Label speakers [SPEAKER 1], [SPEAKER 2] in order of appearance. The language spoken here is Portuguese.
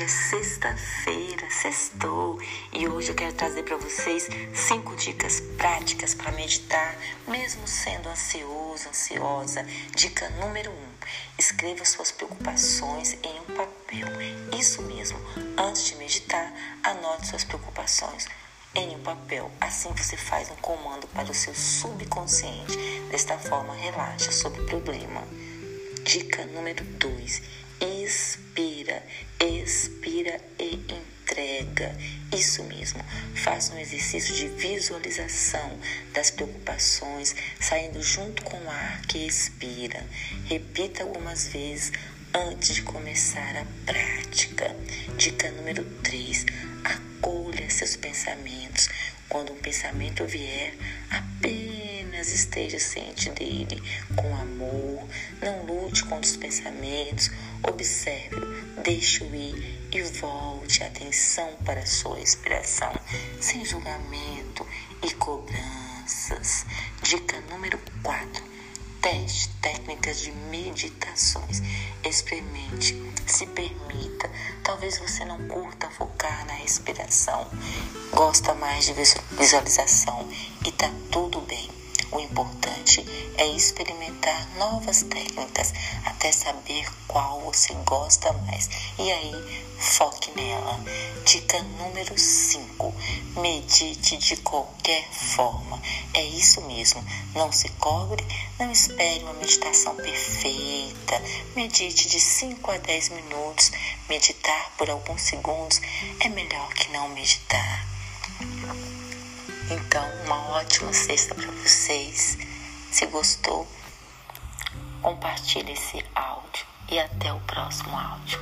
[SPEAKER 1] Hoje é sexta-feira, sextou, e hoje eu quero trazer para vocês cinco dicas práticas para meditar, mesmo sendo ansioso, ansiosa. Dica número um: escreva suas preocupações em um papel. Isso mesmo, antes de meditar, anote suas preocupações em um papel. Assim você faz um comando para o seu subconsciente. Desta forma, relaxa sobre o problema. Dica número 2: expira, expira e entrega. Isso mesmo, faça um exercício de visualização das preocupações, saindo junto com o ar que expira. Repita algumas vezes antes de começar a prática. Dica número 3: acolha seus pensamentos. Quando um pensamento vier, apenas esteja ciente dele com amor. Não lute contra os pensamentos. Observe, deixe-o ir e volte a atenção para a sua respiração, sem julgamento e cobranças. Dica número 4 Teste técnicas de meditações. Experimente, se permita. Talvez você não curta focar na respiração, gosta mais de visualização e tá tudo bem. O importante é experimentar novas técnicas até saber qual você gosta mais. E aí, foque nela. Dica número 5: medite de qualquer forma. É isso mesmo. Não se cobre, não espere uma meditação perfeita. Medite de 5 a 10 minutos. Meditar por alguns segundos é melhor que não meditar. Então, uma ótima sexta para vocês. Se gostou, compartilhe esse áudio e até o próximo áudio.